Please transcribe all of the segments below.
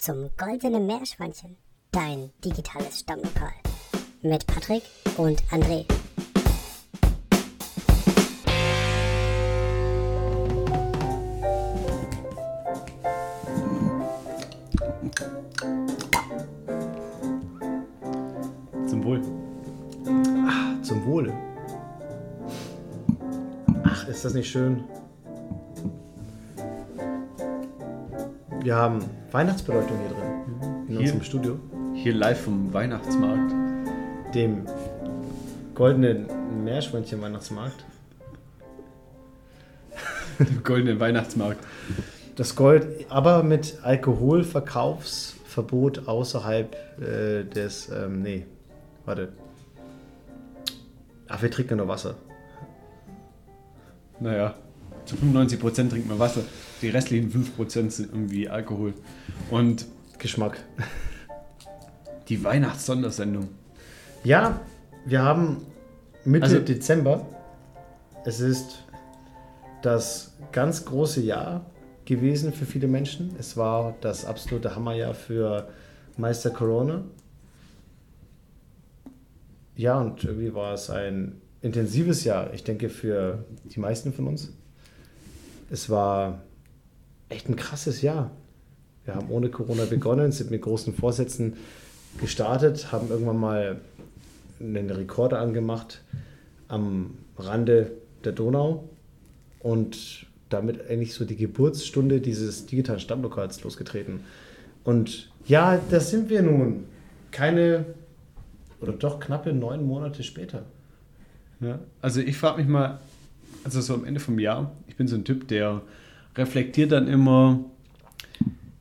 zum Goldenen Meerschweinchen, dein digitales Stammlokal. Mit Patrick und André. Zum Wohl. Ah, zum Wohle. Ach, ist das nicht schön? Wir haben Weihnachtsbeleuchtung hier drin. In Hier? unserem Studio. Hier live vom Weihnachtsmarkt. Dem goldenen Meerschweinchen-Weihnachtsmarkt. Dem goldenen Weihnachtsmarkt. Das Gold, aber mit Alkoholverkaufsverbot außerhalb äh, des. Ähm, nee, warte. Ach, wir trinken nur Wasser. Naja, zu 95% trinkt man Wasser. Die restlichen 5% sind irgendwie Alkohol. Und Geschmack. die Weihnachtssondersendung. Ja, wir haben Mitte Also- Dezember. Es ist das ganz große Jahr gewesen für viele Menschen. Es war das absolute Hammerjahr für Meister Corona. Ja, und irgendwie war es ein intensives Jahr, ich denke, für die meisten von uns. Es war echt ein krasses Jahr. Wir haben ohne Corona begonnen, sind mit großen Vorsätzen gestartet, haben irgendwann mal einen Rekorder angemacht am Rande der Donau und damit eigentlich so die Geburtsstunde dieses digitalen Stammlokals losgetreten. Und ja, da sind wir nun. Keine oder doch knappe neun Monate später. Ja, also ich frage mich mal, also so am Ende vom Jahr, ich bin so ein Typ, der reflektiert dann immer,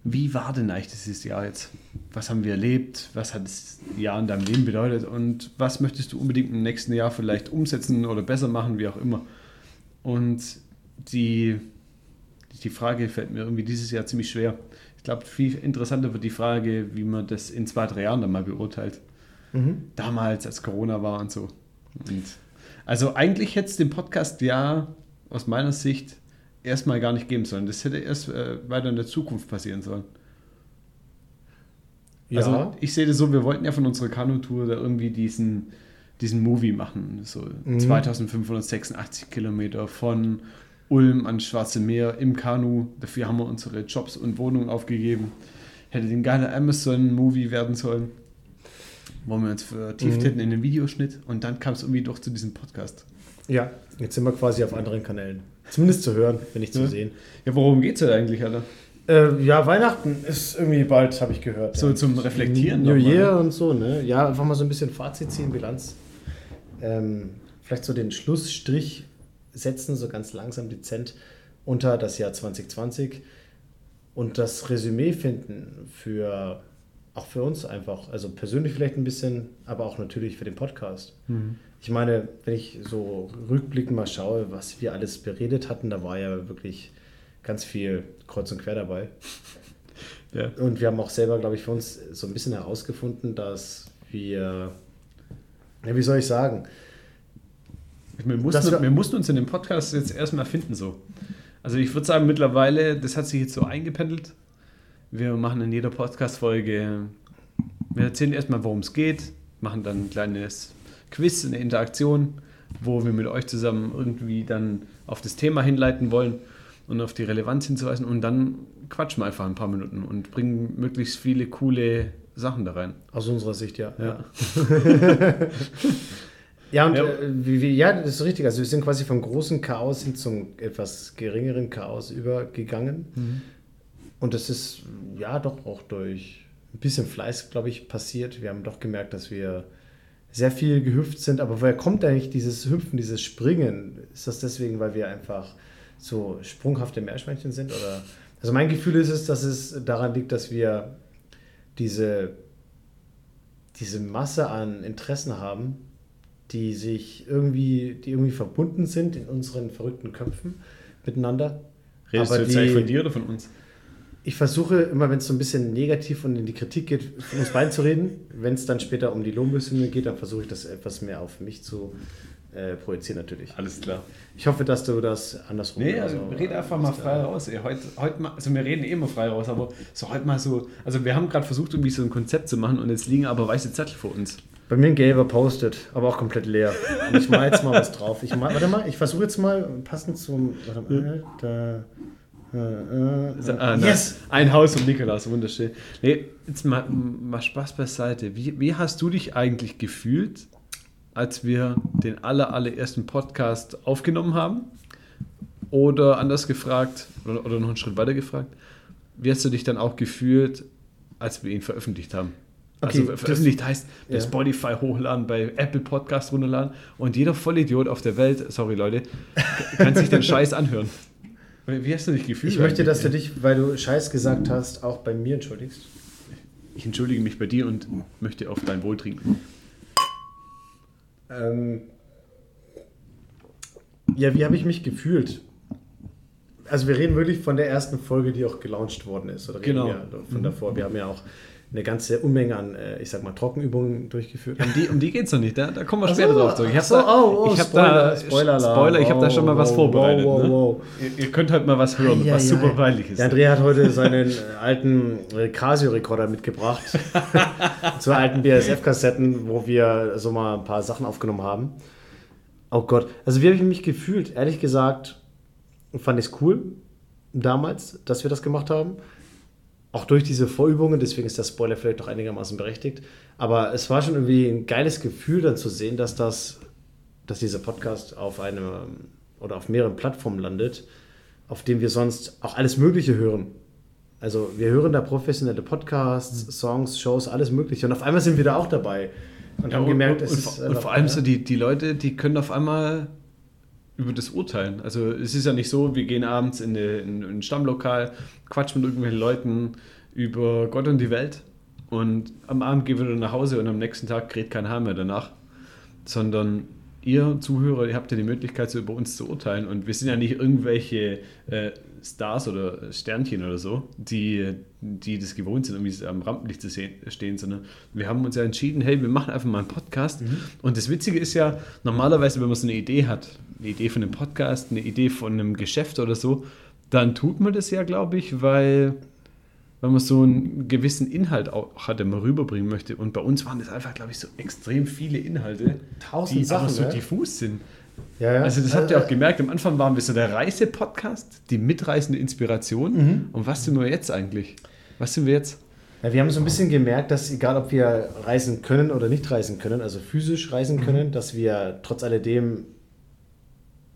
wie war denn eigentlich dieses Jahr jetzt? Was haben wir erlebt? Was hat das Jahr in deinem Leben bedeutet? Und was möchtest du unbedingt im nächsten Jahr vielleicht umsetzen oder besser machen, wie auch immer? Und die, die Frage fällt mir irgendwie dieses Jahr ziemlich schwer. Ich glaube, viel interessanter wird die Frage, wie man das in zwei, drei Jahren dann mal beurteilt damals, als Corona war und so. Und also eigentlich hätte es den Podcast ja aus meiner Sicht erstmal gar nicht geben sollen. Das hätte erst äh, weiter in der Zukunft passieren sollen. Also ich sehe das so, wir wollten ja von unserer Kanutour da irgendwie diesen, diesen Movie machen. So 2586 Kilometer von Ulm ans Schwarze Meer im Kanu. Dafür haben wir unsere Jobs und Wohnungen aufgegeben. Hätte den geiler Amazon-Movie werden sollen wo wir uns vertieft hätten in den Videoschnitt und dann kam es irgendwie doch zu diesem Podcast. ja, jetzt sind wir quasi auf anderen Kanälen. Zumindest zu hören, wenn nicht zu Ja. sehen. Ja, worum geht es denn eigentlich, Alter? Äh, ja, Weihnachten ist irgendwie bald, habe ich gehört. So ja. zum Reflektieren New Year und so, ne? Ja, einfach mal so ein bisschen Fazit ziehen, Bilanz. Ähm, vielleicht so den Schlussstrich setzen, so ganz langsam, dezent unter das Jahr 2020 und das Resümee finden für auch für uns einfach, also persönlich vielleicht ein bisschen, aber auch natürlich für den Podcast. Mhm. Ich meine, wenn ich so rückblickend mal schaue, was wir alles beredet hatten, da war ja wirklich ganz viel kreuz und quer dabei. Ja. Und wir haben auch selber, glaube ich, für uns so ein bisschen herausgefunden, dass wir, ja, wie soll ich sagen, Wir mussten, wir- wir mussten uns in dem Podcast jetzt erstmal finden so. Also ich würde sagen, mittlerweile, das hat sich jetzt so eingependelt. Wir machen in jeder Podcast-Folge, wir erzählen erstmal, worum es geht, machen dann ein kleines Quiz, eine Interaktion, wo wir mit euch zusammen irgendwie dann auf das Thema hinleiten wollen und auf die Relevanz hinzuweisen und dann quatschen wir einfach ein paar Minuten und bringen möglichst viele coole Sachen da rein. aus unserer Sicht, ja. Ja. Ja, und Ja. Äh, ja, das ist richtig. Also wir sind quasi vom großen Chaos hin zum etwas geringeren Chaos übergegangen. Und das ist ja doch auch durch ein bisschen Fleiß, glaube ich, passiert. Wir haben doch gemerkt, dass wir sehr viel gehüpft sind. Aber woher kommt eigentlich dieses Hüpfen, dieses Springen? Ist das deswegen, weil wir einfach so sprunghafte Meerschweinchen sind? Oder? Also mein Gefühl ist es, dass es daran liegt, dass wir diese, diese Masse an Interessen haben, die sich irgendwie, die irgendwie verbunden sind in unseren verrückten Köpfen miteinander. Redest Aber du jetzt eigentlich die- von dir oder von uns? Ich versuche immer, wenn es so ein bisschen negativ und in die Kritik geht, von uns beiden zu reden. Wenn es dann später um die Lohnbesündung geht, dann versuche ich das etwas mehr auf mich zu äh, projiziert natürlich. Alles klar. Ich hoffe, dass du das andersrum Nee, also genauso, red einfach mal frei äh, raus. Ey. Heute, heute mal, also wir reden eh immer frei raus, aber so heute mal so, also wir haben gerade versucht, irgendwie so ein Konzept zu machen und jetzt liegen aber weiße Zettel vor uns. Bei mir ein gelber Post-it, aber auch komplett leer. Und ich mal jetzt mal was drauf. Ich mal, warte mal, ich versuche jetzt mal passend zum. Warte mal, da. Äh, äh, Ah, nice. yes! Ein Haus um Nikolaus, wunderschön. Nee, jetzt mal, mal Spaß beiseite. Wie, wie hast du dich eigentlich gefühlt, als wir den aller, allerersten Podcast aufgenommen haben? Oder anders gefragt, oder, oder noch einen Schritt weiter gefragt, wie hast du dich dann auch gefühlt, als wir ihn veröffentlicht haben? Okay, also das- veröffentlicht heißt bei ja. Spotify hochladen, bei Apple Podcast runterladen und jeder Vollidiot auf der Welt, sorry Leute, kann sich den Scheiß anhören. Wie hast du dich gefühlt? Ich möchte, dass du dich, weil du Scheiß gesagt hast, auch bei mir entschuldigst. Ich entschuldige mich bei dir und möchte auf dein Wohl trinken. Ähm, ja, wie habe ich mich gefühlt? Also wir reden wirklich von der ersten Folge, die auch gelauncht worden ist. Oder reden Genau. wir von davor. Wir haben ja auch eine ganze Unmenge an, äh, ich sag mal, Trockenübungen durchgeführt. Um die, um die geht es noch nicht, da, da kommen wir später so, drauf zurück. Ich habe so, da, oh, oh, ich hab Spoiler, da Spoiler-Alarm. Spoiler, ich habe da schon mal was Wow, vorbereitet. ne? Ihr, ihr könnt halt mal was hören, Ja, was ja, super peinlich ist. Der Andrea hat heute seinen äh, alten äh, Casio-Rekorder mitgebracht. Zu alten BSF-Kassetten, wo wir so mal ein paar Sachen aufgenommen haben. Oh Gott. Also wie habe ich mich gefühlt? Ehrlich gesagt fand ich es cool damals, dass wir das gemacht haben. Auch durch diese Vorübungen, deswegen ist der Spoiler vielleicht doch einigermaßen berechtigt. Aber es war schon irgendwie ein geiles Gefühl dann zu sehen, dass das, dass dieser Podcast auf einem oder auf mehreren Plattformen landet, auf denen wir sonst auch alles Mögliche hören. Also wir hören da professionelle Podcasts, Songs, Shows, alles Mögliche. Und auf einmal sind wir da auch dabei und haben und, gemerkt, und, es und, ist vor- und vor allem ja. so die, die Leute, die können auf einmal über das urteilen. Also es ist ja nicht so, wir gehen abends in, eine, in ein Stammlokal, quatschen mit irgendwelchen Leuten über Gott und die Welt und am Abend gehen wir dann nach Hause und am nächsten Tag kräht kein Haar mehr danach. Sondern ihr Zuhörer, ihr habt ja die Möglichkeit, so über uns zu urteilen. Und wir sind ja nicht irgendwelche äh, Stars oder Sternchen oder so, die, die das gewohnt sind, irgendwie am Rampenlicht zu sehen, stehen, sondern wir haben uns ja entschieden, hey, wir machen einfach mal einen Podcast. Und das Witzige ist ja, normalerweise, wenn man so eine Idee hat, eine Idee von einem Podcast, eine Idee von einem Geschäft oder so, dann tut man das ja, glaube ich, weil weil man so einen gewissen Inhalt auch hat, den man rüberbringen möchte. Und bei uns waren das einfach, glaube ich, so extrem viele Inhalte, Tausend die Sachen, so ne? diffus sind. Ja, ja. Also das habt ihr auch gemerkt, am Anfang waren wir so der Reise-Podcast, die mitreißende Inspiration. Mhm. Und was sind wir jetzt eigentlich? Was sind wir jetzt? Ja, wir haben so ein bisschen gemerkt, dass egal ob wir reisen können oder nicht reisen können, also physisch reisen können, dass wir trotz alledem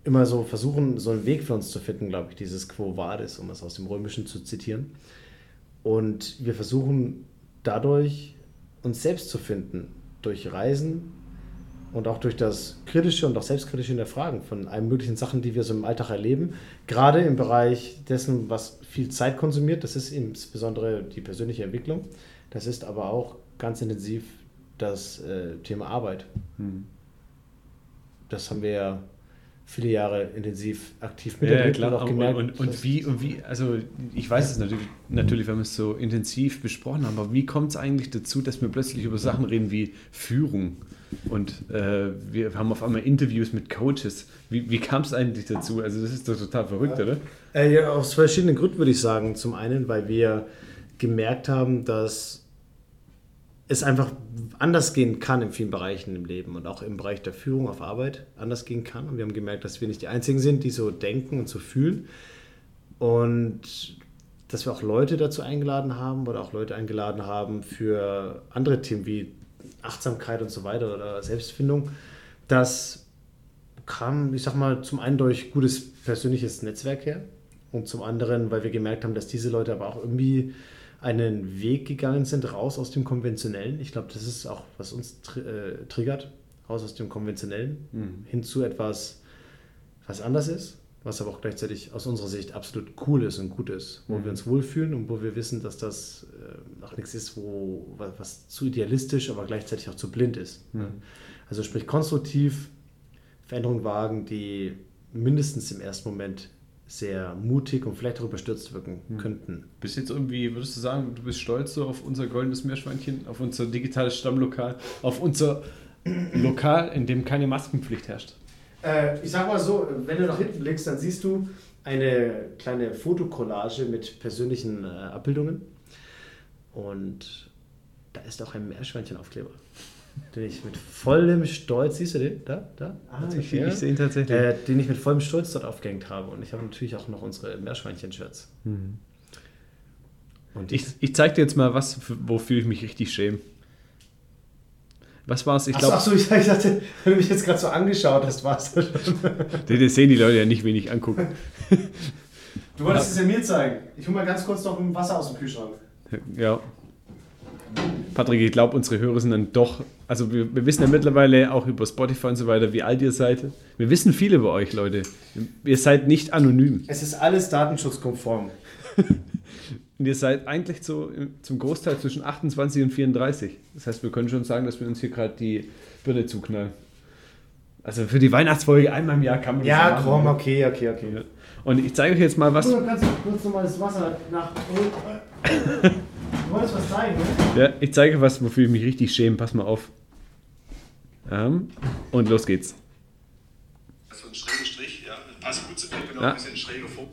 immer so versuchen, so einen Weg für uns zu finden, glaube ich, dieses Quo Vadis, um es aus dem Römischen zu zitieren. Und wir versuchen dadurch uns selbst zu finden, durch Reisen und auch durch das kritische und auch selbstkritische Hinterfragen von allen möglichen Sachen, die wir so im Alltag erleben. Gerade im Bereich dessen, was viel Zeit konsumiert, das ist insbesondere die persönliche Entwicklung. Das ist aber auch ganz intensiv das äh, Thema Arbeit. Das haben wir ja viele Jahre intensiv aktiv miterlebt und auch gemerkt. Und, und, wie, und wie, also ich weiß es natürlich, natürlich, wenn wir es so intensiv besprochen haben, aber wie kommt es eigentlich dazu, dass wir plötzlich über Sachen reden wie Führung? Und äh, wir haben auf einmal Interviews mit Coaches. Wie, wie kam es eigentlich dazu? Also das ist doch total verrückt, oder? Äh, ja, aus verschiedenen Gründen würde ich sagen. Zum einen, weil wir gemerkt haben, dass es einfach anders gehen kann in vielen Bereichen im Leben und auch im Bereich der Führung auf Arbeit anders gehen kann. Und wir haben gemerkt, dass wir nicht die Einzigen sind, die so denken und so fühlen. Und dass wir auch Leute dazu eingeladen haben oder auch Leute eingeladen haben für andere Themen wie Achtsamkeit und so weiter oder Selbstfindung. Das kam, ich sag mal, zum einen durch gutes persönliches Netzwerk her und zum anderen, weil wir gemerkt haben, dass diese Leute aber auch irgendwie einen Weg gegangen sind, raus aus dem Konventionellen. Ich glaube, das ist auch, was uns tr äh, triggert, raus aus dem Konventionellen hin zu etwas, was anders ist, was aber auch gleichzeitig aus unserer Sicht absolut cool ist und gut ist, wo wir uns wohlfühlen und wo wir wissen, dass das äh, auch nichts ist, wo was, was zu idealistisch, aber gleichzeitig auch zu blind ist. Also sprich konstruktiv Veränderungen wagen, die mindestens im ersten Moment sehr mutig und vielleicht auch überstürzt wirken könnten. Bist jetzt irgendwie, würdest du sagen, du bist stolz so auf unser goldenes Meerschweinchen, auf unser digitales Stammlokal, auf unser Lokal, in dem keine Maskenpflicht herrscht? Äh, ich sag mal so, wenn du nach hinten blickst, dann siehst du eine kleine Fotokollage mit persönlichen äh, Abbildungen. Und da ist auch ein Meerschweinchenaufkleber. Den ich mit vollem Stolz, siehst du den? Da? Da? Ah, ich, Ja. ich sehe ihn tatsächlich. Äh, den ich mit vollem Stolz dort aufgehängt habe. Und ich habe natürlich auch noch unsere Meerschweinchen-Shirts. Und die Ich, ich zeig dir jetzt mal was, für- wofür ich mich richtig schäme. Was war's? Ich Ach so, glaube, ach so, ich ich dachte, wenn du mich jetzt gerade so angeschaut hast, war es das schon. das sehen die Leute ja nicht, wenn ich angucken. Du wolltest es ja mir zeigen. Ich hol mal ganz kurz noch ein Wasser aus dem Kühlschrank. Ja. Patrick, ich glaube, unsere Hörer sind dann doch, also wir, wir wissen ja mittlerweile auch über Spotify und so weiter, wie alt ihr seid. Wir wissen viel über euch, Leute. Ihr seid nicht anonym. Es ist alles datenschutzkonform. Und ihr seid eigentlich so zum Großteil zwischen 28 und 34. Das heißt, wir können schon sagen, dass wir uns hier gerade die Birne zuknallen. Also für die Weihnachtsfolge einmal im Jahr kann man das Ja, machen. komm, okay, okay, okay. Und ich zeige euch jetzt mal was. Du kannst kurz nochmal das Wasser nach. Du wolltest was zeigen, ne? Ja, ich zeige was, wofür ich mich richtig schäme. Pass mal auf. Ähm, und los geht's. So ein schräger Strich, ja. Passt gut zu mir, auch Ja. ein bisschen schräger Vogel.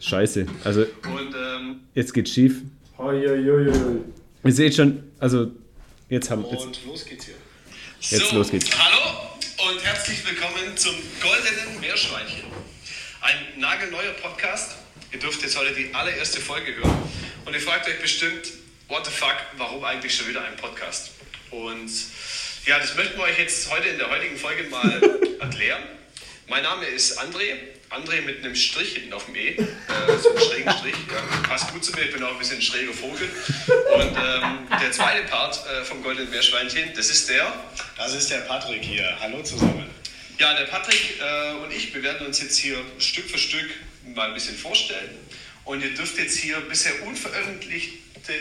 Scheiße. Also Und ähm, jetzt geht's schief. Hoi, hoi, hoi, hoi. Ihr seht schon, also jetzt haben jetzt, Und los geht's hier. Jetzt so, los geht's. Hallo und herzlich willkommen zum Goldenen Meerschweinchen. Ein nagelneuer Podcast. Ihr dürft jetzt heute die allererste Folge hören. Und ihr fragt euch bestimmt, what the fuck, warum eigentlich schon wieder ein Podcast? Und ja, das möchten wir euch jetzt heute in der heutigen Folge mal erklären. Mein Name ist André. André mit einem Strich hinten auf dem E. Äh, so einen schrägen Strich. Ja, passt gut zu mir, ich bin auch ein bisschen ein schräger Vogel. Und ähm, der zweite Part äh, vom Goldenen Meerschweinchen, das ist der. Das ist der Patrick hier. Hallo zusammen. Ja, der Patrick äh, und ich, wir werden uns jetzt hier Stück für Stück mal ein bisschen vorstellen. Und ihr dürft jetzt hier bisher unveröffentlichte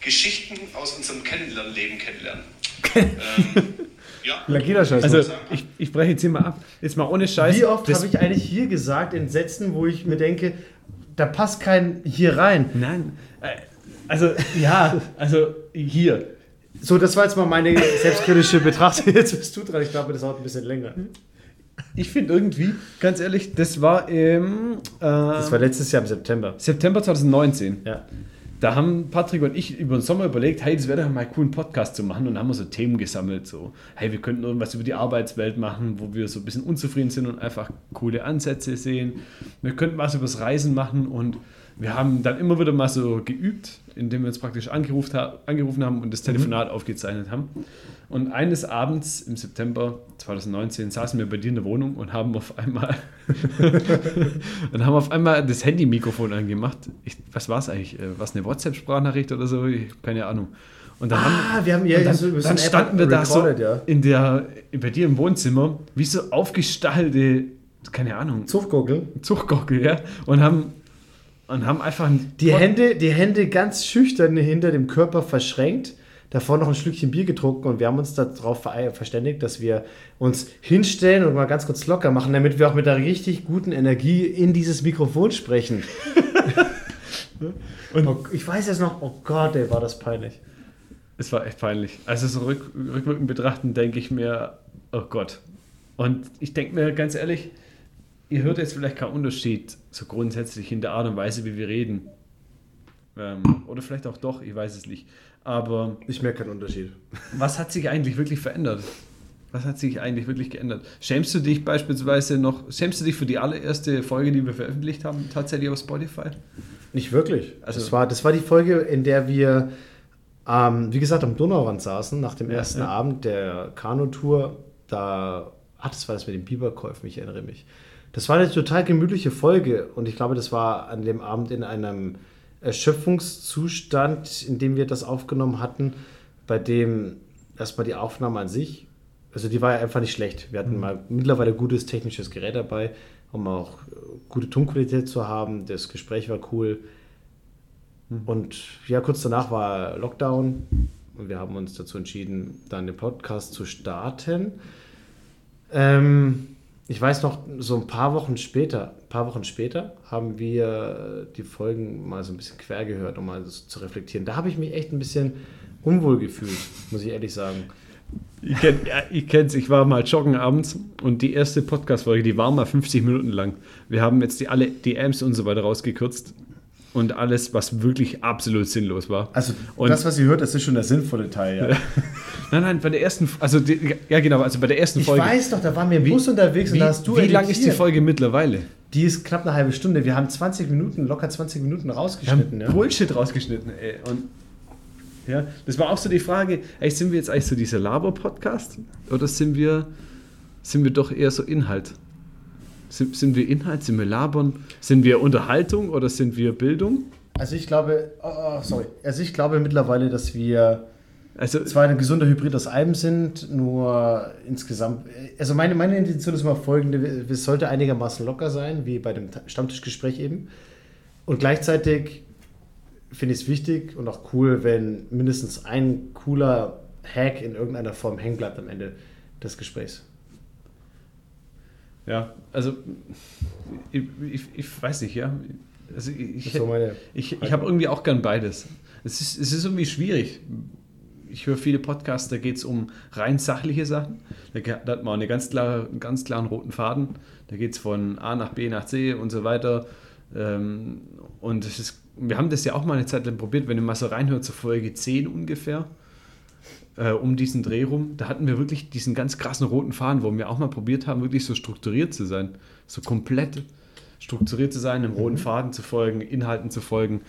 Geschichten aus unserem Kennenlernleben kennenlernen. ähm, ja. Lackiererscheiß. also ich, ich breche jetzt hier mal ab. Jetzt mal ohne Scheiß. Wie oft Das- habe ich eigentlich hier gesagt in Sätzen, wo ich mir denke, da passt kein hier rein? Nein. Äh, Also ja, also hier. So, das war jetzt mal meine selbstkritische Betrachtung. Jetzt bist du dran. Ich glaube, das dauert ein bisschen länger. Ich finde irgendwie, ganz ehrlich, das war im äh, Das war letztes Jahr im September. September 2019. Ja. Da haben Patrick und ich über den Sommer überlegt, hey, das wäre doch mal cool, einen Podcast zu machen. Und haben wir so Themen gesammelt, so, hey, wir könnten irgendwas über die Arbeitswelt machen, wo wir so ein bisschen unzufrieden sind und einfach coole Ansätze sehen. Wir könnten was übers Reisen machen und wir haben dann immer wieder mal so geübt, indem wir uns praktisch angerufen, angerufen haben und das Telefonat aufgezeichnet haben. Und eines Abends im September 2019 saßen wir bei dir in der Wohnung und haben auf einmal und haben auf einmal das Handy-Mikrofon angemacht. Ich, was war es eigentlich? Äh, War es eine WhatsApp-Sprachnachricht oder so? Ich, keine Ahnung. Und dann Ah, haben, wir haben ja dann, so dann standen wir da so ja. in der, bei dir im Wohnzimmer, wie so aufgestallte, keine Ahnung, Zuchtgurkel. Zuchtgockel, ja, und haben, und haben einfach ein Die Hände, die Hände ganz schüchtern hinter dem Körper verschränkt. Davor noch ein Schlückchen Bier getrunken und wir haben uns darauf ver- verständigt, dass wir uns hinstellen und mal ganz kurz locker machen, damit wir auch mit einer richtig guten Energie in dieses Mikrofon sprechen. und oh, ich weiß jetzt noch, oh Gott, ey, war das peinlich. Es war echt peinlich. Also so rück, rückwirkend betrachten denke ich mir, oh Gott. Und ich denke mir ganz ehrlich, ihr hört jetzt vielleicht keinen Unterschied so grundsätzlich in der Art und Weise, wie wir reden. Ähm, oder vielleicht auch doch, ich weiß es nicht. Aber Ich merke keinen Unterschied. was hat sich eigentlich wirklich verändert? Was hat sich eigentlich wirklich geändert? Schämst du dich beispielsweise noch, schämst du dich für die allererste Folge, die wir veröffentlicht haben, tatsächlich auf Spotify? Nicht wirklich. Also- das, war, das war die Folge, in der wir, ähm, wie gesagt, am Donauwand saßen, nach dem Ja, ersten ja. Abend der Kanutour. Da, ach, das war das mit den Biberkäufen, ich erinnere mich. Das war eine total gemütliche Folge und ich glaube, das war an dem Abend in einem Erschöpfungszustand, in dem wir das aufgenommen hatten, bei dem erstmal die Aufnahme an sich, also die war ja einfach nicht schlecht. Wir hatten mal mittlerweile gutes technisches Gerät dabei, um auch äh, gute Tonqualität zu haben. Das Gespräch war cool. Und ja, kurz danach war Lockdown und wir haben uns dazu entschieden, dann den Podcast zu starten. Ähm, ich weiß noch, so ein paar Wochen später, ein paar Wochen später haben wir die Folgen mal so ein bisschen quer gehört, um mal so zu reflektieren. Da habe ich mich echt ein bisschen unwohl gefühlt, muss ich ehrlich sagen. Ich, kenn, ja, ich ich war mal joggen abends und die erste Podcast-Folge, die war mal 50 Minuten lang. Wir haben jetzt die alle DMs und so weiter rausgekürzt und alles, was wirklich absolut sinnlos war. Also und das, was ihr hört, das ist schon der sinnvolle Teil. Ja. nein, nein, bei der ersten, also die, ja genau, also bei der ersten Ich Folge. weiß doch, da waren wir im Bus unterwegs wie und da hast du wie lang ist die. Folge mittlerweile? Die ist knapp eine halbe Stunde. Wir haben 20 Minuten, locker 20 Minuten Wir haben rausgeschnitten. Ja? Bullshit rausgeschnitten, ey. Und ja, das war auch so die Frage, ey, sind wir jetzt eigentlich so dieser Laber-Podcast oder sind wir, sind wir doch eher so Inhalt? Sind, sind wir Inhalt, sind wir Labern, sind wir Unterhaltung oder sind wir Bildung? Also ich glaube, oh, oh, sorry. Also ich glaube mittlerweile, dass wir Also, zwar ein gesunder Hybrid aus allem sind, nur insgesamt. Also meine, meine Intention ist mal folgende: Es sollte einigermaßen locker sein, wie bei dem Stammtischgespräch eben. Und gleichzeitig finde ich es wichtig und auch cool, wenn mindestens ein cooler Hack in irgendeiner Form hängen bleibt am Ende des Gesprächs. Ja, also ich, ich, ich weiß nicht, ja. Also ich, ich, Ich, ich habe irgendwie auch gern beides. Es ist, es ist irgendwie schwierig. Ich höre viele Podcasts, da geht es um rein sachliche Sachen. Da hat man eine ganz klare, einen ganz klaren roten Faden. Da geht es von A nach B nach C und so weiter. Ähm, und es ist, wir haben das ja auch mal eine Zeit lang probiert, wenn ihr mal so reinhört, zur Folge 10 ungefähr, äh, um diesen Dreh rum. Da hatten wir wirklich diesen ganz krassen roten Faden, wo wir auch mal probiert haben, wirklich so strukturiert zu sein. So komplett strukturiert zu sein, einem roten Faden zu folgen, Inhalten zu folgen.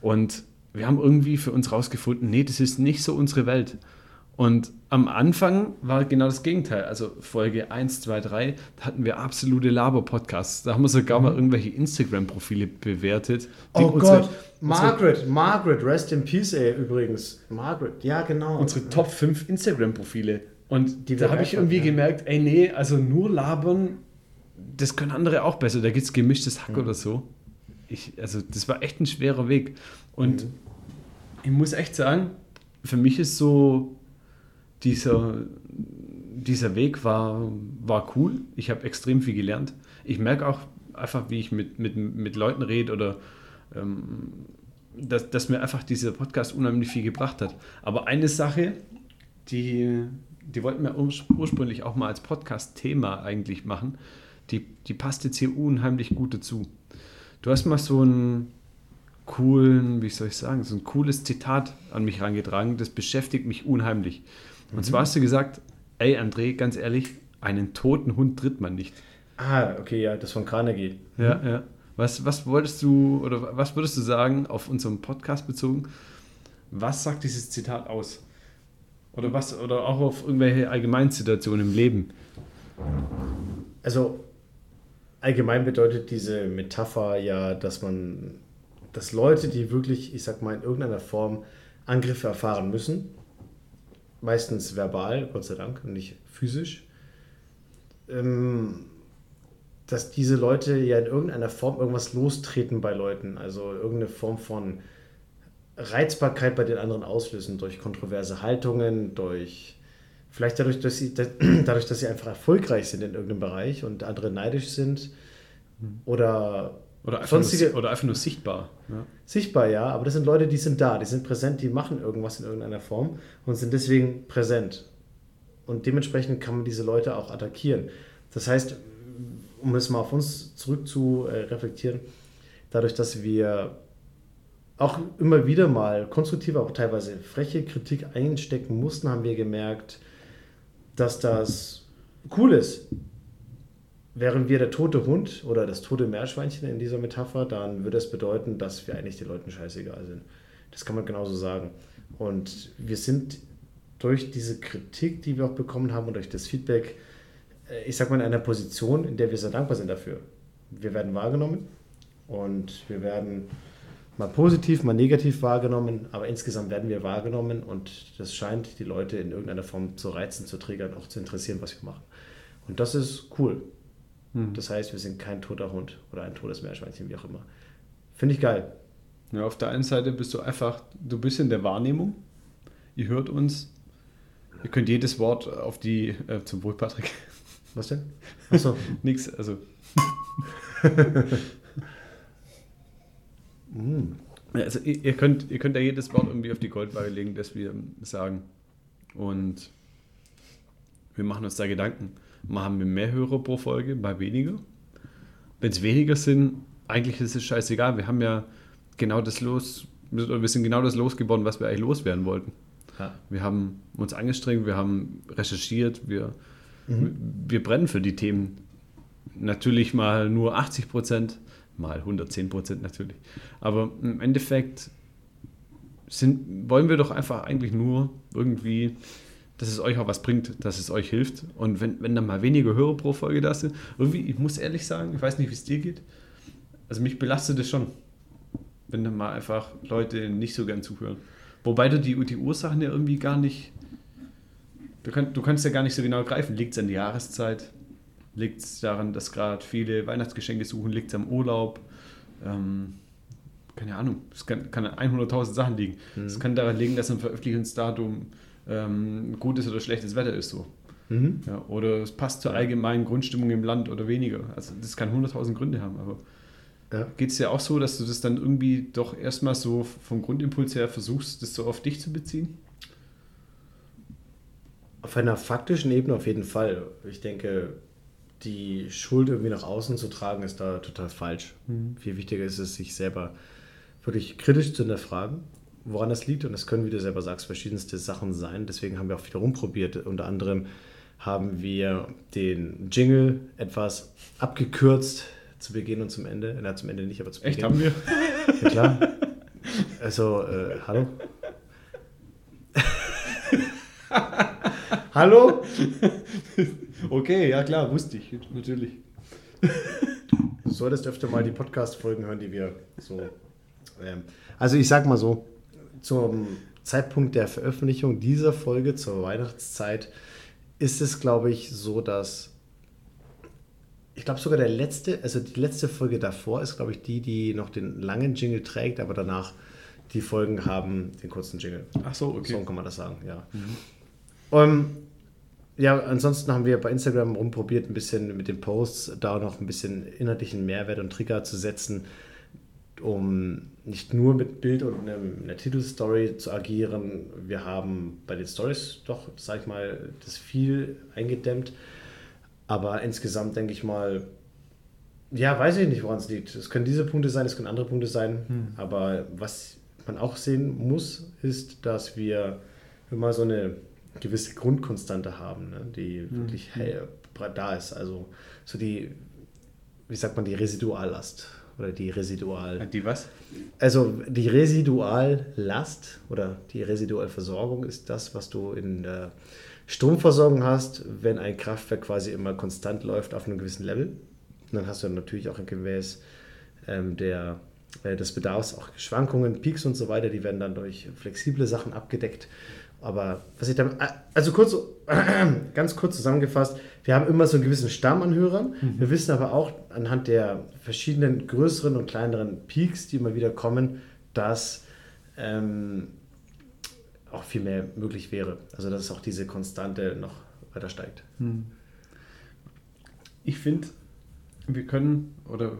Und wir haben irgendwie für uns rausgefunden, nee, das ist nicht so unsere Welt. Und am Anfang war genau das Gegenteil. Also Folge 1, 2, 3, da hatten wir absolute Laber-Podcasts. Da haben wir sogar mal irgendwelche Instagram-Profile bewertet. Oh unsere- Gott, Margaret, Margaret, rest in peace, ey, übrigens. Margaret, ja genau. unsere Top 5 Instagram-Profile. Und Die da habe ich irgendwie ja. gemerkt, ey, nee, also nur labern, das können andere auch besser. Da gibt es gemischtes Hack oder so. Ich, also, das war echt ein schwerer Weg. Und ich muss echt sagen, für mich ist so dieser, dieser Weg war, war cool. Ich habe extrem viel gelernt. Ich merke auch einfach, wie ich mit, mit, mit Leuten rede oder ähm, dass, dass mir einfach dieser Podcast unheimlich viel gebracht hat. Aber eine Sache, die, die wollten wir urs ursprünglich auch mal als Podcast-Thema eigentlich machen, die, die passt jetzt hier unheimlich gut dazu. Du hast mal so einen coolen, wie soll ich sagen, so ein cooles Zitat an mich herangetragen, das beschäftigt mich unheimlich. Und zwar hast du gesagt, ey André, ganz ehrlich, einen toten Hund tritt man nicht. Ah, okay, ja, das von Carnegie. Ja, ja. Was, was wolltest du oder was würdest du sagen auf unserem Podcast bezogen? Was sagt dieses Zitat aus? Oder was oder auch auf irgendwelche Allgemeinsituationen im Leben? Also allgemein bedeutet diese Metapher ja, dass man, dass Leute, die wirklich, ich sag mal, in irgendeiner Form Angriffe erfahren müssen, meistens verbal, Gott sei Dank, und nicht physisch, ähm, dass diese Leute ja in irgendeiner Form irgendwas lostreten bei Leuten, also irgendeine Form von Reizbarkeit bei den anderen auslösen durch kontroverse Haltungen, durch vielleicht dadurch, dass sie dadurch, dass sie einfach erfolgreich sind in irgendeinem Bereich und andere neidisch sind oder Oder einfach, nur, oder einfach nur sichtbar. Ja. sichtbar, ja, aber das sind Leute, die sind da, die sind präsent, die machen irgendwas in irgendeiner Form und sind deswegen präsent. Und dementsprechend kann man diese Leute auch attackieren. Das heißt, um es mal auf uns zurück zu äh, reflektieren, dadurch, dass wir auch immer wieder mal konstruktive, aber teilweise freche Kritik einstecken mussten, haben wir gemerkt, dass das cool ist. Wären wir der tote Hund oder das tote Meerschweinchen in dieser Metapher, dann würde es bedeuten, dass wir eigentlich den Leuten scheißegal sind. Das kann man genauso sagen. Und wir sind durch diese Kritik, die wir auch bekommen haben und durch das Feedback, äh, ich sag mal, in einer Position, in der wir sehr dankbar sind dafür. Wir werden wahrgenommen und wir werden mal positiv, mal negativ wahrgenommen, aber insgesamt werden wir wahrgenommen und das scheint die Leute in irgendeiner Form zu reizen, zu triggern, auch zu interessieren, was wir machen. Und das ist cool. Das heißt, wir sind kein toter Hund oder ein totes Meerschweinchen, wie auch immer. Finde ich geil. Ja, auf der einen Seite bist du einfach, du bist in der Wahrnehmung. Ihr hört uns. Ihr könnt jedes Wort auf die, äh, zum Wohl, Patrick. Was denn? Achso. Nix, also. Ja, Also ihr, ihr könnt, ihr könnt ja jedes Wort irgendwie auf die Goldwaage legen, das wir sagen. Und Wir machen uns da Gedanken. Mal haben wir mehr Hörer pro Folge, mal weniger. Wenn es weniger sind, eigentlich ist es scheißegal. Wir haben ja genau das los, wir sind genau das losgeworden, was wir eigentlich loswerden wollten. Ja. Wir haben uns angestrengt, wir haben recherchiert, wir, wir brennen für die Themen. Natürlich mal nur 80 Prozent, mal 110 Prozent natürlich. Aber im Endeffekt sind, wollen wir doch einfach eigentlich nur irgendwie, dass es euch auch was bringt, dass es euch hilft. Und wenn, wenn dann mal weniger Hörer pro Folge da sind, irgendwie, ich muss ehrlich sagen, ich weiß nicht, wie es dir geht, also mich belastet es schon, wenn dann mal einfach Leute nicht so gern zuhören. Wobei du die, die Ursachen ja irgendwie gar nicht, du, kann, du kannst ja gar nicht so genau greifen. Liegt es an der Jahreszeit? Liegt es daran, dass gerade viele Weihnachtsgeschenke suchen? Liegt es am Urlaub? Ähm, keine Ahnung. Es kann, kann an 100.000 Sachen liegen. Es kann daran liegen, dass ein Veröffentlichungsdatum ähm, gutes oder schlechtes Wetter ist so. Mhm. Ja, oder es passt zur allgemeinen Grundstimmung im Land oder weniger. Also das kann 100.000 Gründe haben, aber Ja. geht es ja auch so, dass du das dann irgendwie doch erstmal so vom Grundimpuls her versuchst, das so auf dich zu beziehen? Auf einer faktischen Ebene auf jeden Fall. Ich denke, die Schuld irgendwie nach außen zu tragen, ist da total falsch. Viel wichtiger ist es, sich selber wirklich kritisch zu hinterfragen, woran das liegt. Und das können, wie du selber sagst, verschiedenste Sachen sein. Deswegen haben wir auch wieder rumprobiert. Unter anderem haben wir den Jingle etwas abgekürzt zu Beginn und zum Ende. Na, zum Ende nicht, aber zu Beginn. Echt, haben wir? Ja, klar. Also, äh, hallo? hallo? Okay, ja klar, wusste ich, natürlich. Du solltest öfter mal die Podcast-Folgen hören, die wir so. Ähm, also, ich sag mal so: Zum Zeitpunkt der Veröffentlichung dieser Folge zur Weihnachtszeit ist es, glaube ich, so, dass. Ich glaube sogar der letzte, also die letzte Folge davor ist, glaube ich, die, die noch den langen Jingle trägt, aber danach die Folgen haben den kurzen Jingle. Ach so, okay. So kann man das sagen, ja. Ähm, ja, ansonsten haben wir bei Instagram rumprobiert, ein bisschen mit den Posts da noch ein bisschen inhaltlichen Mehrwert und Trigger zu setzen, um nicht nur mit Bild und einem, einer Titelstory zu agieren. Wir haben bei den Stories doch, sag ich mal, das viel eingedämmt. Aber insgesamt denke ich mal, ja, weiß ich nicht, woran es liegt. Es können diese Punkte sein, es können andere Punkte sein. Aber was man auch sehen muss, ist, dass wir immer so eine gewisse Grundkonstante haben, ne, die wirklich hell, da ist. Also so die, wie sagt man, die Residuallast oder die Residual. Die was? Also die Residuallast oder die Residualversorgung ist das, was du in der Stromversorgung hast, wenn ein Kraftwerk quasi immer konstant läuft auf einem gewissen Level. Und dann hast du natürlich auch Gemäß ähm, der, äh, des Bedarfs auch Schwankungen, Peaks und so weiter, die werden dann durch flexible Sachen abgedeckt. Aber was ich damit, also kurz, ganz kurz zusammengefasst, wir haben immer so einen gewissen Stamm an Hörern. Wir wissen aber auch anhand der verschiedenen größeren und kleineren Peaks, die immer wieder kommen, dass ähm, auch viel mehr möglich wäre. Also dass auch diese Konstante noch weiter steigt. Ich finde, wir können, oder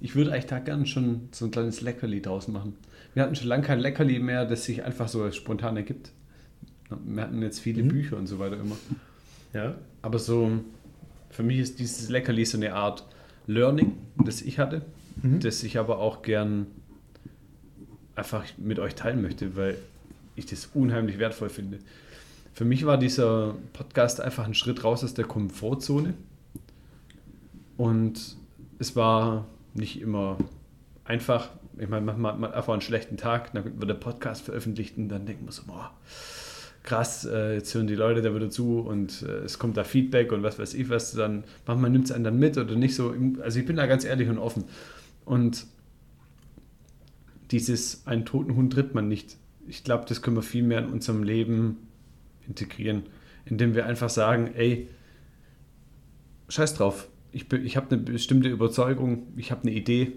ich würde eigentlich da gerne schon so ein kleines Leckerli draus machen. Wir hatten schon lange kein Leckerli mehr, das sich einfach so spontan ergibt. Wir hatten jetzt viele Bücher und so weiter immer. Ja. Aber so, für mich ist dieses Leckerli so eine Art Learning, das ich hatte, das ich aber auch gern einfach mit euch teilen möchte, weil ich das unheimlich wertvoll finde. Für mich war dieser Podcast einfach ein Schritt raus aus der Komfortzone. Und es war nicht immer einfach. Ich meine, manchmal hat man einfach einen schlechten Tag, dann wird der Podcast veröffentlicht und dann denkt man so, boah, krass, äh, jetzt hören die Leute da wieder zu und äh, es kommt da Feedback und was weiß ich was, dann manchmal nimmt es einen dann mit oder nicht so. Also ich bin da ganz ehrlich und offen. Und dieses einen toten Hund tritt man nicht. Ich glaube, das können wir viel mehr in unserem Leben integrieren, indem wir einfach sagen, ey, scheiß drauf. Ich, ich habe eine bestimmte Überzeugung, ich habe eine Idee,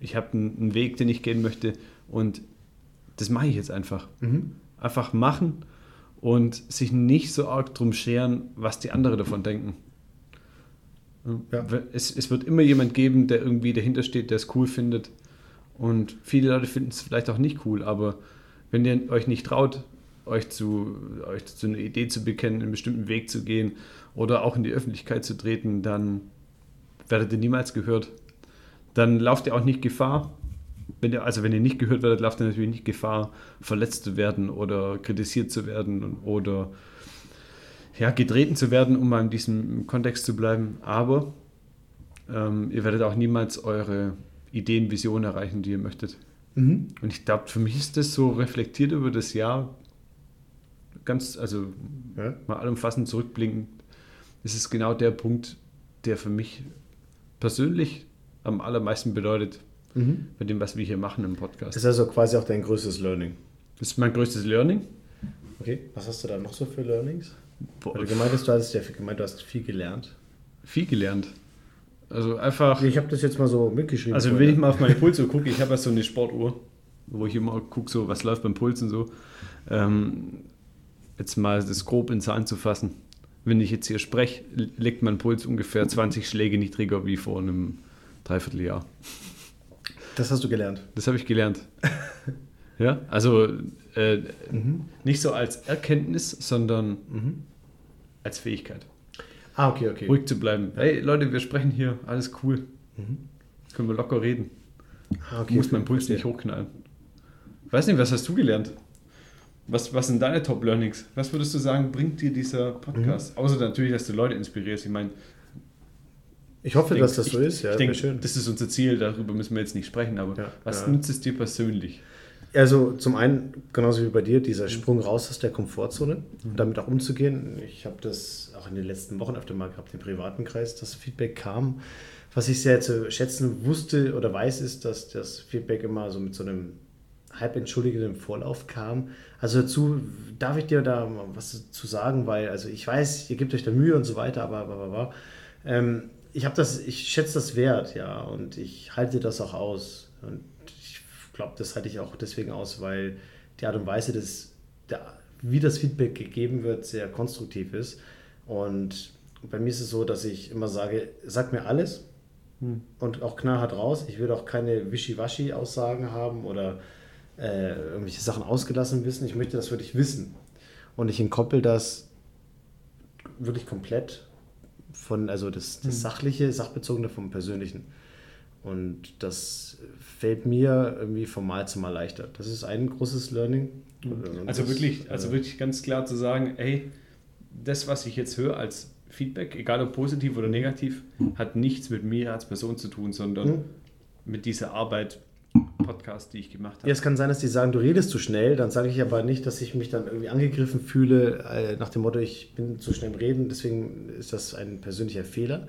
ich habe einen, einen Weg, den ich gehen möchte und das mache ich jetzt einfach. Einfach machen und sich nicht so arg drum scheren, was die anderen davon denken. Ja. Es, es wird immer jemand geben, der irgendwie dahinter steht, der es cool findet. Und viele Leute finden es vielleicht auch nicht cool, aber wenn ihr euch nicht traut, euch zu, euch zu einer Idee zu bekennen, einen bestimmten Weg zu gehen oder auch in die Öffentlichkeit zu treten, dann werdet ihr niemals gehört. Dann lauft ihr auch nicht Gefahr. Wenn ihr, also wenn ihr nicht gehört werdet, lauft ihr natürlich nicht Gefahr, verletzt zu werden oder kritisiert zu werden oder ja, getreten zu werden, um mal in diesem Kontext zu bleiben. Aber ähm, ihr werdet auch niemals eure Ideen, Visionen erreichen, die ihr möchtet. Mhm. Und ich glaube, für mich ist das so reflektiert über das Jahr, ganz, also Ja. mal allumfassend zurückblickend, ist es genau der Punkt, der für mich persönlich am allermeisten bedeutet, Mhm. bei dem, was wir hier machen im Podcast. Das ist also quasi auch dein größtes Learning. Das ist mein größtes Learning. Okay, was hast du da noch so für Learnings? Boah, Weil du gemeint hast, du hast ja gemeint, du hast viel gelernt. viel gelernt. Also einfach, Ich habe das jetzt mal so mitgeschrieben. also wenn ich mal auf meine Pulse gucke, ich habe ja so eine Sportuhr, wo ich immer gucke, so was läuft beim Puls und so. Ähm, jetzt mal das grob in Zahlen zu fassen. Wenn ich jetzt hier spreche, legt mein Puls ungefähr 20 Schläge niedriger wie vor einem Dreivierteljahr. Das hast du gelernt. Das habe ich gelernt. ja, also äh, nicht so als Erkenntnis, sondern als Fähigkeit. Ah, okay, okay. Ruhig zu bleiben. Hey Leute, wir sprechen hier, alles cool. Können wir locker reden. Ah, Ich muss meinen Puls nicht hochknallen. Weiß nicht, was hast du gelernt? Was, was sind deine Top-Learnings? Was würdest du sagen, bringt dir dieser Podcast? Außer natürlich, dass du Leute inspirierst. Ich meine, Ich hoffe, ich dass das denk- so ist. Ja, ich denke, schön. das ist unser Ziel, darüber müssen wir jetzt nicht sprechen, aber Ja, was ja. nützt es dir persönlich? Also zum einen, genauso wie bei dir, dieser Sprung raus aus der Komfortzone, und damit auch umzugehen. Ich habe das auch in den letzten Wochen öfter mal gehabt, im privaten Kreis, dass Feedback kam. Was ich sehr zu schätzen wusste oder weiß, ist, dass das Feedback immer so mit so einem halb entschuldigenden Vorlauf kam. Also dazu darf ich dir da was zu sagen, weil also ich weiß, ihr gebt euch da Mühe und so weiter, aber, aber, aber, aber ähm, ich habe das, ich schätze das wert, ja, und ich halte das auch aus. Und ich glaube, das halte ich auch deswegen aus, weil die Art und Weise, des, der, wie das Feedback gegeben wird, sehr konstruktiv ist. Und bei mir ist es so, dass ich immer sage, sag mir alles und auch knallhart raus. Ich will auch keine Wischiwaschi-Aussagen haben oder äh, irgendwelche Sachen ausgelassen wissen. Ich möchte das wirklich wissen. Und ich entkoppel das wirklich komplett von, also das, das Sachliche, Sachbezogene vom Persönlichen. Und das fällt mir irgendwie von Mal zu Mal leichter. Das ist ein großes Learning. Und Also das, wirklich, also äh, wirklich ganz klar zu sagen, ey, das, was ich jetzt höre als Feedback, egal ob positiv oder negativ, hat nichts mit mir als Person zu tun, sondern Mhm. mit dieser Arbeit, Podcast, die ich gemacht habe. Ja, es kann sein, dass die sagen, du redest zu schnell. Dann sage ich aber nicht, dass ich mich dann irgendwie angegriffen fühle, äh, nach dem Motto, ich bin zu schnell im Reden. Deswegen ist das ein persönlicher Fehler.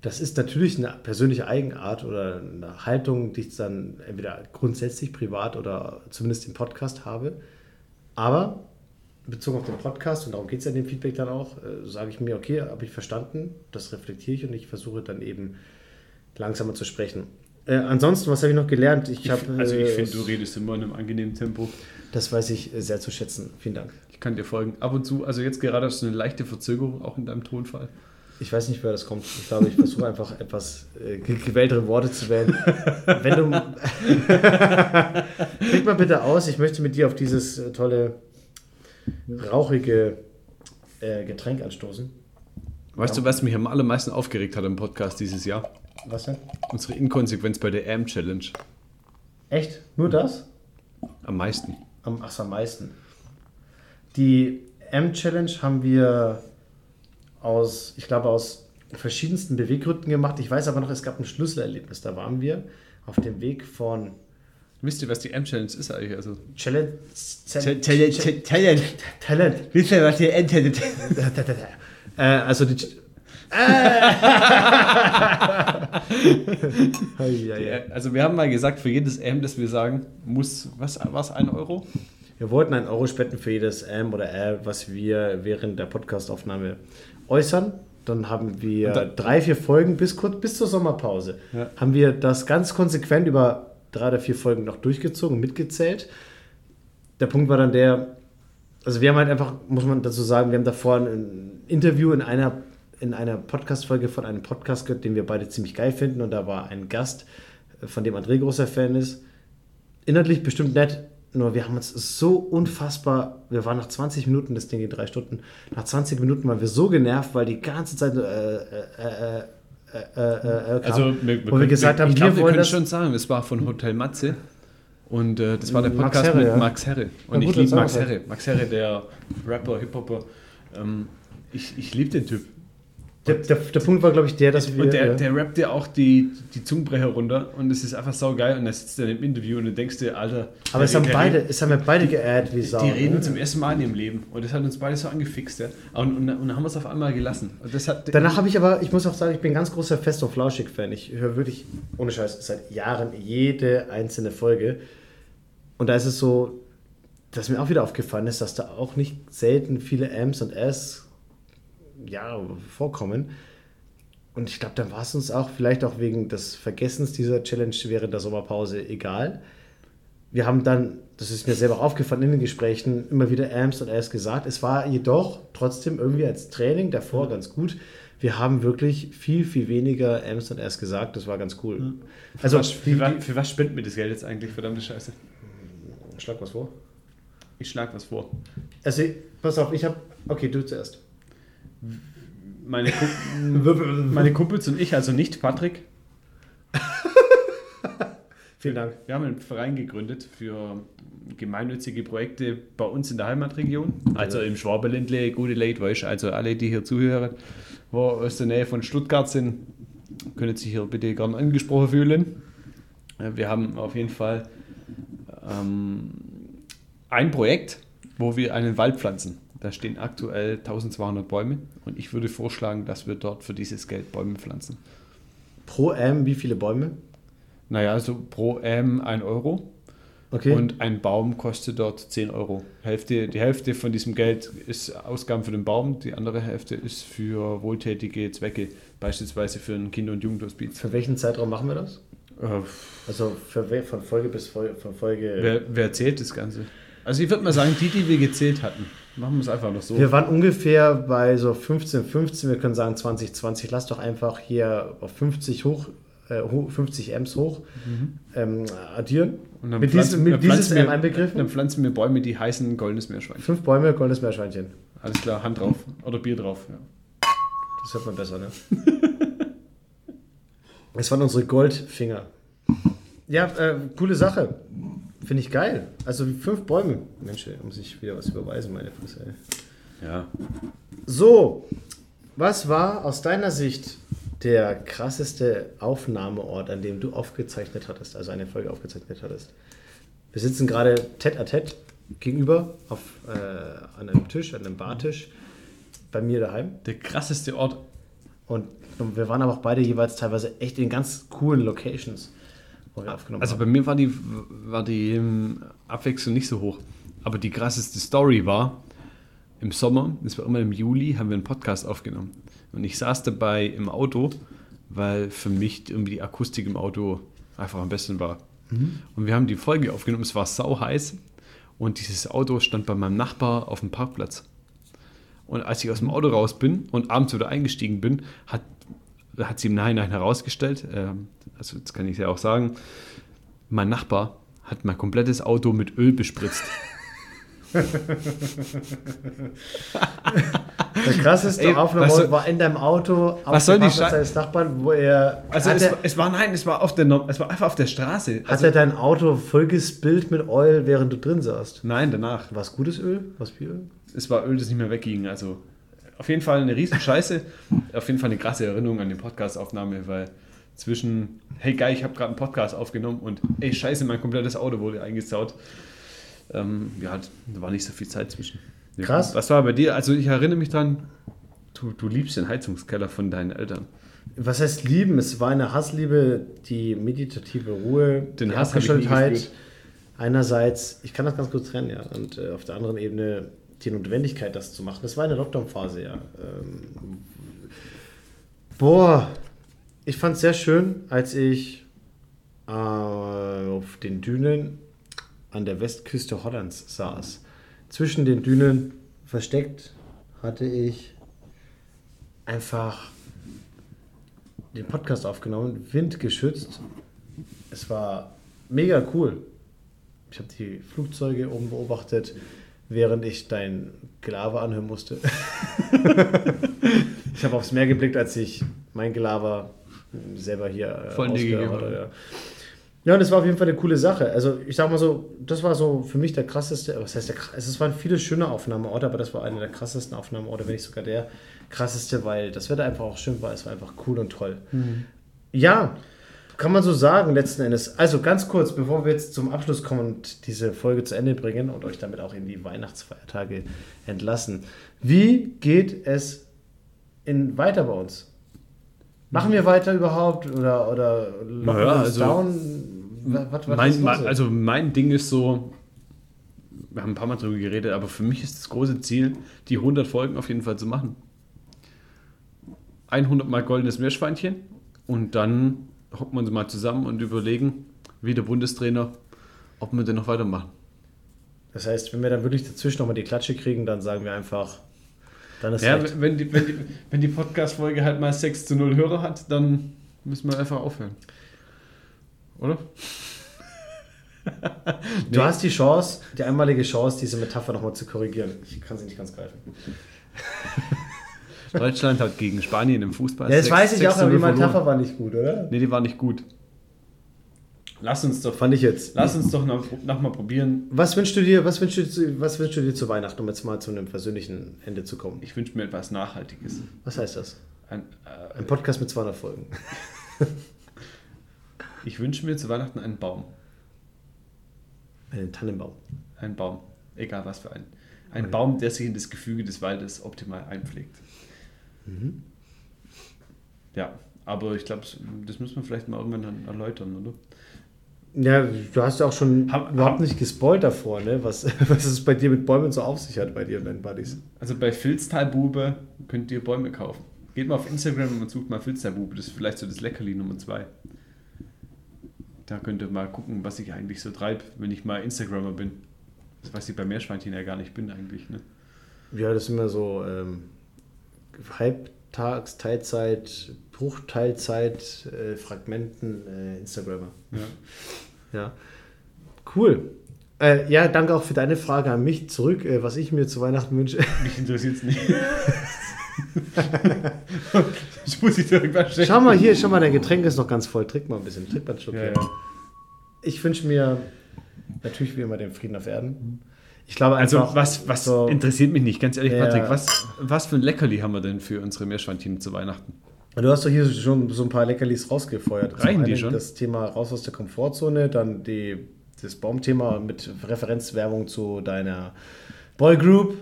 Das ist natürlich eine persönliche Eigenart oder eine Haltung, die ich dann entweder grundsätzlich privat oder zumindest im Podcast habe. Aber bezogen auf den Podcast, und darum geht es ja in dem Feedback dann auch, äh, sage ich mir, okay, habe ich verstanden, das reflektiere ich und ich versuche dann eben langsamer zu sprechen. Äh, ansonsten, was habe ich noch gelernt? Ich hab, also ich äh, finde, du redest immer in einem angenehmen Tempo. Das weiß ich äh, sehr zu schätzen. Vielen Dank. Ich kann dir folgen. Ab und zu, also jetzt gerade hast du eine leichte Verzögerung auch in deinem Tonfall. Ich weiß nicht, wer das kommt. Ich glaube, ich versuche einfach etwas äh, ge- gewähltere Worte zu wählen. Wenn du. Krieg mal bitte aus, ich möchte mit dir auf dieses äh, tolle, rauchige äh, Getränk anstoßen. Weißt du, was mich am allermeisten aufgeregt hat im Podcast dieses Jahr? Was denn? Unsere Inkonsequenz bei der AM-Challenge. Echt? Nur das? Am meisten. Am, ach, am meisten. Die M-Challenge haben wir aus, ich glaube, aus verschiedensten Beweggründen gemacht. Ich weiß aber noch, es gab ein Schlüsselerlebnis. Da waren wir auf dem Weg von Wisst ihr, was die AM-Challenge ist eigentlich? Also, Challenge. Talent. Talent. Wisst ihr, was die AM-Challenge äh, also die. Also wir haben mal gesagt, für jedes M, das wir sagen, muss, was war es, ein Euro? Wir wollten einen Euro spenden für jedes M oder R, was wir während der Podcastaufnahme äußern. Dann haben wir dann- drei, vier Folgen bis, kurz, bis zur Sommerpause. Ja. Haben wir das ganz konsequent über drei oder vier Folgen noch durchgezogen, mitgezählt. Der Punkt war dann der, also wir haben halt einfach, muss man dazu sagen, wir haben davor ein Interview in einer, in einer Podcast-Folge von einem Podcast gehört, den wir beide ziemlich geil finden. Und da war ein Gast, äh, von dem André großer Fan ist. Inhaltlich bestimmt nett, Nur wir haben uns so unfassbar, wir waren nach 20 Minuten, das Ding geht drei Stunden, nach 20 Minuten waren wir so genervt, weil die ganze Zeit äh, äh, äh, äh, äh, äh, kam, Also, wir, wo wir gesagt haben, ich wir glaube, wir können das. schon sagen, es war von Hotel Matze. Und äh, das war der Max Podcast Herre, mit ja. Max Herre. Und ich gut, liebe dann Max. Herre. Max Herre, der Rapper, Hip-Hopper. Ähm, ich ich liebe den Typ. Der, der, der Punkt war, glaube ich, der, dass wir. Und der, ja. der rappt ja auch die, die Zungenbrecher runter und es ist einfach saugeil und da sitzt er im Interview und du denkst dir, Alter. aber es haben, beide, es haben ja beide geaddet wie Sau. Die reden ne? zum ersten Mal in ihrem Leben und das hat uns beide so angefixt. Ja. Und, und, und dann haben wir es auf einmal gelassen. Hat, Danach habe ich aber, ich muss auch sagen, ich bin ein ganz großer Fest und Flauschig-Fan. Ich höre wirklich, ohne Scheiß, seit Jahren jede einzelne Folge. Und da ist es so, dass mir auch wieder aufgefallen ist, dass da auch nicht selten viele M's und S ja, vorkommen. Und ich glaube, dann war es uns auch, vielleicht auch wegen des Vergessens dieser Challenge während der Sommerpause, egal. Wir haben dann, das ist mir selber auch aufgefallen in den Gesprächen, immer wieder Amps und S gesagt. Es war jedoch trotzdem irgendwie als Training davor ganz gut. Wir haben wirklich viel, viel weniger Amps und S gesagt. Das war ganz cool. Also, was, die, für, was, für was spendet mir das Geld jetzt eigentlich? Verdammte Scheiße. die, schlag was vor. Ich schlag was vor. Also, pass auf, ich habe. Okay, du zuerst. Meine, Kump meine Kumpels und ich, also nicht Patrick, Vielen Dank. wir haben einen Verein gegründet für gemeinnützige Projekte bei uns in der Heimatregion. Also im Schwaberländle, gute Leute, weißt also alle, die hier zuhören, wo aus der Nähe von Stuttgart sind, können sich hier bitte gern angesprochen fühlen. Wir haben auf jeden Fall ähm, ein Projekt, wo wir einen Wald pflanzen. Da stehen aktuell 1200 Bäume und ich würde vorschlagen, dass wir dort für dieses Geld Bäume pflanzen. Pro M, wie viele Bäume? Naja, also pro M 1 Euro. Okay. Und ein Baum kostet dort 10 Euro. Hälfte, die Hälfte von diesem Geld ist Ausgaben für den Baum, die andere Hälfte ist für wohltätige Zwecke, beispielsweise für ein Kinder- und Jugendhospiz. Für welchen Zeitraum machen wir das? Äh, Also für, von Folge bis Folge. Von Folge wer, wer zählt das Ganze? Also ich würde mal sagen, die, die wir gezählt hatten, machen wir es einfach noch so. Wir waren ungefähr bei so 15, 15, wir können sagen 2020. Lass doch einfach hier auf 50 hoch, äh, ho- 50 M's hoch ähm, addieren. Mhm. Und dann mit pflanzen- diesem, mit dieses M einbegriffen. Dann pflanzen wir Bäume, die heißen goldenes Meerschwein. Fünf Bäume, goldenes Meerschweinchen. Alles klar, Hand drauf. Oder Bier drauf. Ja. Das hört man besser, ne? Das waren unsere Goldfinger. Ja, äh, coole Sache. Finde ich geil. Also fünf Bäume. Mensch, ey, muss ich wieder was überweisen, meine Fresse. Ey. ja. So, was war aus deiner Sicht der krasseste Aufnahmeort, an dem du aufgezeichnet hattest, also eine Folge aufgezeichnet hattest? Wir sitzen gerade tête à tête gegenüber auf, äh, an einem Tisch, an einem Bartisch bei mir daheim. Der krasseste Ort. Und wir waren aber auch beide jeweils teilweise echt in ganz coolen Locations, wir aufgenommen Also bei mir war die, war die ähm, Abwechslung nicht so hoch. Aber die krasseste Story war, im Sommer, das war immer im Juli, haben wir einen Podcast aufgenommen. Und ich saß dabei im Auto, weil für mich irgendwie die Akustik im Auto einfach am besten war. Und wir haben die Folge aufgenommen, es war sau heiß und dieses Auto stand bei meinem Nachbar auf dem Parkplatz. Und als ich aus dem Auto raus bin und abends wieder eingestiegen bin, hat, hat sie im Nachhinein herausgestellt, ähm, also jetzt kann ich ja auch sagen, mein Nachbar hat mein komplettes Auto mit Öl bespritzt. Der krasseste Ey, was soll- war in deinem Auto auf was soll die deines Nachbarn, wo er... Also es, er, war- es war nein, es war auf der es war einfach auf der Straße. hat Also, er dein Auto vollgespillt mit Oil, während du drin saßt? nein, danach. War es gutes Öl? Was Bieröl? Es war Öl, das nicht mehr wegging. Also auf jeden Fall eine riesen Scheiße. auf jeden Fall eine krasse Erinnerung an die Podcast-Aufnahme, weil zwischen, hey geil, ich habe gerade einen Podcast aufgenommen und ey scheiße, mein komplettes Auto wurde eingesaut. Ähm, ja, da war nicht so viel Zeit zwischen. Ja. Krass. Was war bei dir? Also ich erinnere mich dran, du, du liebst den Heizungskeller von deinen Eltern. Was heißt lieben? Es war eine Hassliebe, die meditative Ruhe, Den die Hass Abgeschottetheit. Einerseits, ich kann das ganz kurz trennen, ja. Und äh, auf der anderen Ebene die Notwendigkeit, das zu machen. Das war eine Lockdown-Phase, ja. Ähm, boah, ich fand es sehr schön, als ich äh, auf den Dünen an der Westküste Hollands saß. Zwischen den Dünen versteckt hatte ich einfach den Podcast aufgenommen, windgeschützt. Es war mega cool. Ich habe die Flugzeuge oben beobachtet, während ich dein Gelaber anhören musste. ich habe aufs Meer geblickt, als ich mein Gelaber selber hier äh, Voll ja. Ja, und das war auf jeden Fall eine coole Sache. Also ich sag mal so, das war so für mich der krasseste, was heißt der krass- also es waren viele schöne Aufnahmeorte, aber das war einer der krassesten Aufnahmeorte, wenn nicht sogar der krasseste, weil das Wetter einfach auch schön war, es war einfach cool und toll. Ja, kann man so sagen letzten Endes. Also ganz kurz, bevor wir jetzt zum Abschluss kommen und diese Folge zu Ende bringen und euch damit auch in die Weihnachtsfeiertage entlassen. Wie geht es in, weiter bei uns? Machen wir weiter überhaupt oder, oder locken Naja, also- down? Was, was, Mein, mein, also mein Ding ist so, wir haben ein paar Mal drüber geredet, aber für mich ist das große Ziel, die 100 Folgen auf jeden Fall zu machen. 100 mal goldenes Meerschweinchen und dann hocken wir uns mal zusammen und überlegen, wie der Bundestrainer, ob wir denn noch weitermachen. das heißt, wenn wir dann wirklich dazwischen nochmal die Klatsche kriegen, dann sagen wir einfach, dann ist Ja, recht. wenn die, wenn die, wenn die Podcast-Folge halt mal 6 zu 0 Hörer hat, dann müssen wir einfach aufhören. Oder? Du hast die Chance, die einmalige Chance, diese Metapher nochmal zu korrigieren. Ich kann sie nicht ganz greifen. Deutschland hat gegen Spanien im Fußball. Ja, das 6 weiß ich 6 auch, aber die 0 verloren. Metapher war nicht gut, oder? Nee, die war nicht gut. Lass uns doch, Fand ich jetzt. lass uns doch noch, noch mal probieren. Was wünschst du dir, was wünschst du, zu- was wünschst du dir zu Weihnachten, um jetzt mal zu einem persönlichen Ende zu kommen? Ich wünsche mir etwas Nachhaltiges. Was heißt das? Ein, äh, Ein Podcast mit 200 Folgen. ich wünsche mir zu Weihnachten einen Baum. Einen Tannenbaum. Ein Baum. Egal was für ein. Ein Baum, der sich in das Gefüge des Waldes optimal einpflegt. Mhm. Ja, aber ich glaube, das müssen wir vielleicht mal irgendwann erläutern, oder? Ja, du hast ja auch schon Hab- überhaupt hab- nicht gespoilt davor, ne? Was, was es bei dir mit Bäumen so auf sich hat, bei dir und Buddies. Also bei Filztalbube könnt ihr Bäume kaufen. Geht mal auf Instagram und sucht mal Filztalbube. Das ist vielleicht so das Leckerli Nummer 2. Da könnt ihr mal gucken, was ich eigentlich so treibe, wenn ich mal Instagrammer bin. Das weiß ich bei Meerschweinchen ja gar nicht bin eigentlich. Ne? Ja, das sind immer so ähm, Halbtags, Teilzeit, Bruchteilzeit, äh, Fragmenten, äh, Instagrammer. Ja. Ja. Cool. Äh, ja, danke auch für deine Frage an mich zurück, äh, was ich mir zu Weihnachten wünsche. Mich interessiert es nicht. ich muss dich direkt mal checken. Schau mal hier, schau mal, dein Getränk ist noch ganz voll. Trink mal ein bisschen, trink mal einen Schluck. Ja, ja. Ich wünsche mir natürlich wie immer den Frieden auf Erden. Ich glaube Also was, was so- interessiert mich nicht, ganz ehrlich, Ja. Patrick, was, was für ein Leckerli haben wir denn für unsere Meerschweinchen zu Weihnachten? Du hast doch hier schon so ein paar Leckerlis rausgefeuert. Zum Reichen die schon? Das Thema raus aus der Komfortzone, dann die, das Baumthema mit Referenzwerbung zu deiner Boygroup,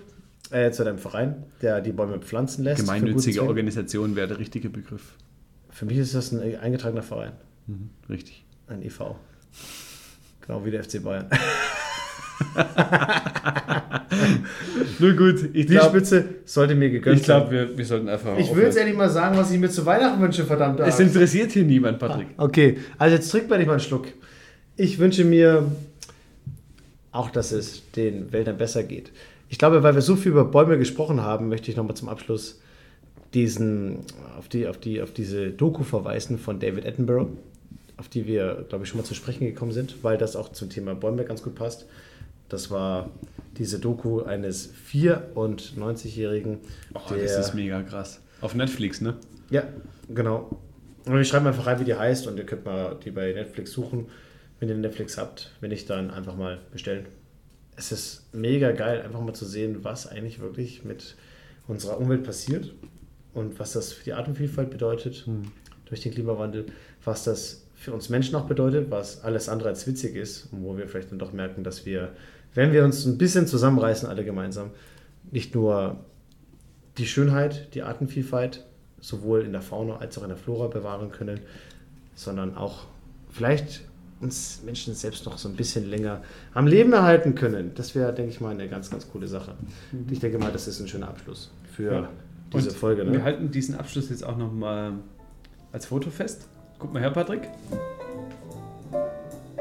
äh, zu deinem Verein, der die Bäume pflanzen lässt. Gemeinnützige. Organisation wäre der richtige Begriff. Für mich ist das ein eingetragener Verein, Mhm, richtig. ein EV. Genau wie der FC Bayern. Nur gut, ich Die Spitze sollte mir gegönnt ich glaube, wir, wir sollten einfach. Ich will jetzt endlich mal sagen, was ich mir zu Weihnachten wünsche, verdammt. Es interessiert hier niemand, Patrick. Okay, also jetzt trinkt man nicht mal einen Schluck. Ich wünsche mir auch, dass es den Wäldern besser geht. Ich glaube, weil wir so viel über Bäume gesprochen haben, möchte ich nochmal zum Abschluss diesen, auf, die, auf, die, auf diese Doku verweisen von David Attenborough, auf die wir, glaube ich, schon mal zu sprechen gekommen sind, weil das auch zum Thema Bäume ganz gut passt. Das war diese Doku eines 94-Jährigen, Oh, das ist mega krass. Auf Netflix, ne? ja, genau. Und wir schreiben einfach rein, wie die heißt und ihr könnt mal die bei Netflix suchen, wenn ihr Netflix habt. Wenn nicht, dann einfach mal bestellen. Es ist mega geil, einfach mal zu sehen, was eigentlich wirklich mit unserer Umwelt passiert und was das für die Artenvielfalt bedeutet durch den Klimawandel, was das für uns Menschen auch bedeutet, was alles andere als witzig ist und wo wir vielleicht dann doch merken, dass wir, wenn wir uns ein bisschen zusammenreißen, alle gemeinsam, nicht nur die Schönheit, die Artenvielfalt sowohl in der Fauna als auch in der Flora bewahren können, sondern auch vielleicht uns Menschen selbst noch so ein bisschen länger am Leben erhalten können. Das wäre, denke ich mal, eine ganz, ganz coole Sache. Ich denke mal, das ist ein schöner Abschluss für Ja. diese Und Folge. Wir Ne? halten diesen Abschluss jetzt auch nochmal als Foto fest. Guck mal her, Patrick.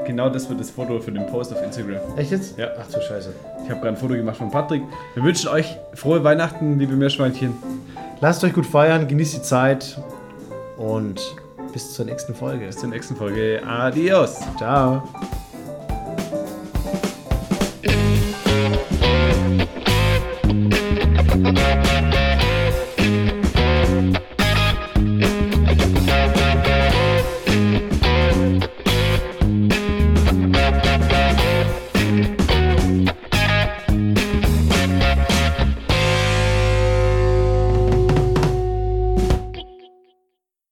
Genau das wird das Foto für den Post auf Instagram. Echt jetzt? Ja. Ach du Scheiße. Ich habe gerade ein Foto gemacht von Patrick. Wir wünschen euch frohe Weihnachten, liebe Meerschweinchen. Lasst euch gut feiern, genießt die Zeit und bis zur nächsten Folge. Bis zur nächsten Folge. Adios. Ciao.